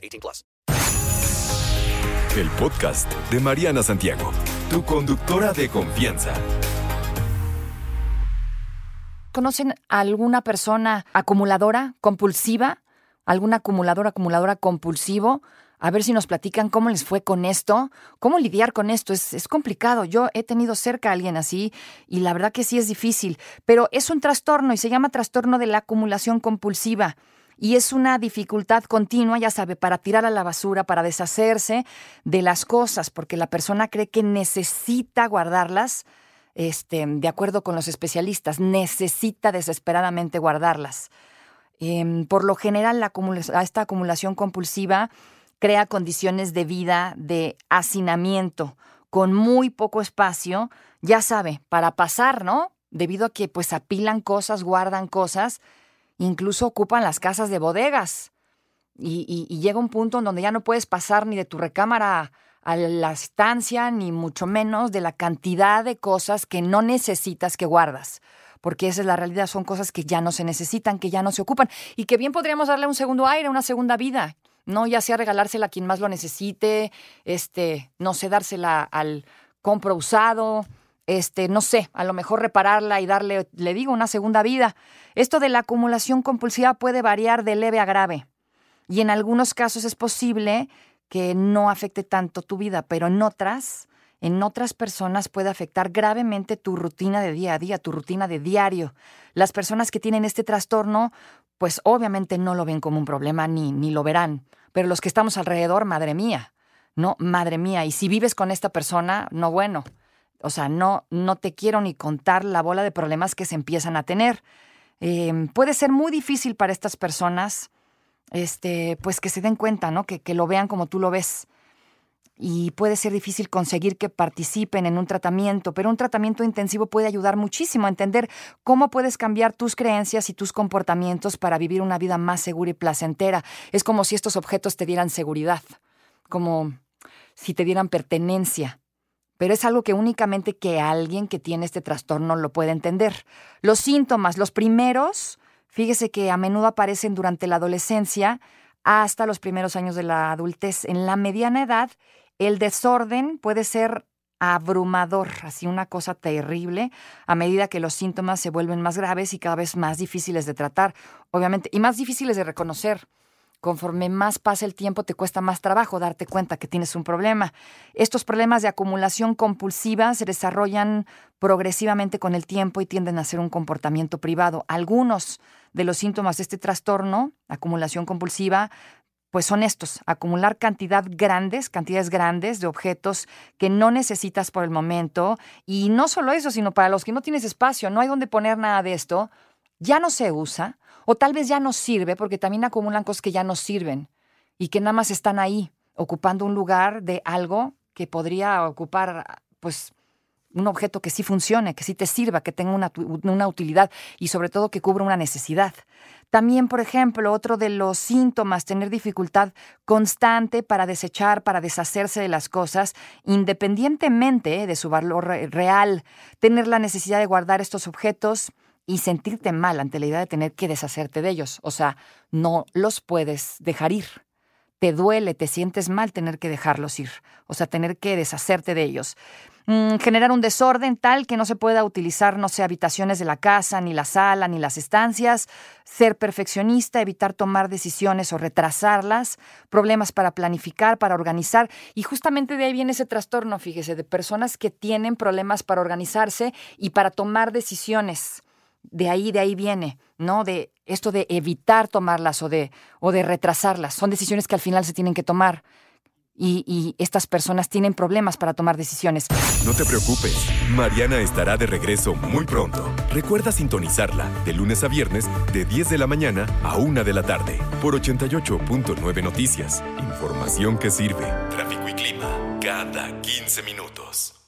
18 plus. El podcast de Mariana Santiago, tu conductora de confianza. ¿Conocen a alguna persona acumuladora, compulsiva? ¿Algún acumulador, acumuladora compulsivo? A ver si nos platican cómo les fue con esto, cómo lidiar con esto. Es, es, complicado. Yo he tenido cerca a alguien así y la verdad que sí es difícil, pero es un trastorno y se llama trastorno de la acumulación compulsiva. Y es una dificultad continua, ya sabe, para tirar a la basura, para deshacerse de las cosas, porque la persona cree que necesita guardarlas, este, de acuerdo con los especialistas, necesita desesperadamente guardarlas. Eh, por lo general, esta acumulación compulsiva crea condiciones de vida de hacinamiento con muy poco espacio, ya sabe, para pasar, ¿no? Debido a que pues apilan cosas, guardan cosas, incluso ocupan las casas de bodegas. Y, llega un punto en donde ya no puedes pasar ni de tu recámara a la estancia, ni mucho menos de la cantidad de cosas que no necesitas que guardas porque esa es la realidad, son cosas que ya no se necesitan, que ya no se ocupan y que bien podríamos darle un segundo aire, una segunda vida. ¿no? Ya sea regalársela a quien más lo necesite, este, no sé, dársela al compro usado, este, no sé, a lo mejor repararla y darle, le digo, una segunda vida. Esto de la acumulación compulsiva puede variar de leve a grave. Y en algunos casos es posible que no afecte tanto tu vida, pero en otras, en otras personas puede afectar gravemente tu rutina de día a día, tu rutina de diario. Las personas que tienen este trastorno, pues obviamente no lo ven como un problema ni, ni lo verán. Pero los que estamos alrededor, madre mía, no, madre mía. Y si vives con esta persona, no bueno. O sea, no, no te quiero ni contar la bola de problemas que se empiezan a tener. Eh, puede ser muy difícil para estas personas, este, pues que se den cuenta, ¿no? Que, que lo vean como tú lo ves y puede ser difícil conseguir que participen en un tratamiento, pero un tratamiento intensivo puede ayudar muchísimo a entender cómo puedes cambiar tus creencias y tus comportamientos para vivir una vida más segura y placentera. Es como si estos objetos te dieran seguridad, como si te dieran pertenencia. Pero es algo que únicamente que alguien que tiene este trastorno lo puede entender. Los síntomas, los primeros, fíjese que a menudo aparecen durante la adolescencia hasta los primeros años de la adultez. En la mediana edad, el desorden puede ser abrumador, así una cosa terrible, a medida que los síntomas se vuelven más graves y cada vez más difíciles de tratar, obviamente, y más difíciles de reconocer. Conforme más pasa el tiempo, te cuesta más trabajo darte cuenta que tienes un problema. Estos problemas de acumulación compulsiva se desarrollan progresivamente con el tiempo y tienden a ser un comportamiento privado. Algunos de los síntomas de este trastorno, acumulación compulsiva, pues son estos, acumular cantidad grandes, cantidades grandes de objetos que no necesitas por el momento. Y no solo eso, sino para los que no tienes espacio, no hay donde poner nada de esto, ya no se usa, o tal vez ya no sirve, porque también acumulan cosas que ya no sirven y que nada más están ahí, ocupando un lugar de algo que podría ocupar, pues, un objeto que sí funcione, que sí te sirva, que tenga una, una, utilidad y sobre todo que cubra una necesidad. También, por ejemplo, otro de los síntomas, tener dificultad constante para desechar, para deshacerse de las cosas, independientemente de su valor real, tener la necesidad de guardar estos objetos y sentirte mal ante la idea de tener que deshacerte de ellos. O sea, no los puedes dejar ir. Te duele, te sientes mal tener que dejarlos ir, o sea, tener que deshacerte de ellos. Mm, generar un desorden tal que no se pueda utilizar, no sé, habitaciones de la casa, ni la sala, ni las estancias, ser perfeccionista, evitar tomar decisiones o retrasarlas, problemas para planificar, para organizar, y justamente de ahí viene ese trastorno, fíjese, de personas que tienen problemas para organizarse y para tomar decisiones de ahí, de ahí viene, ¿no? De esto de evitar tomarlas o de, o de retrasarlas. Son decisiones que al final se tienen que tomar. y, y estas personas tienen problemas para tomar decisiones. No te preocupes, Mariana estará de regreso muy pronto. Recuerda sintonizarla de lunes a viernes de 10 de la mañana a 1 de la tarde por 88.9 Noticias. Información que sirve. Tráfico y clima cada 15 minutos.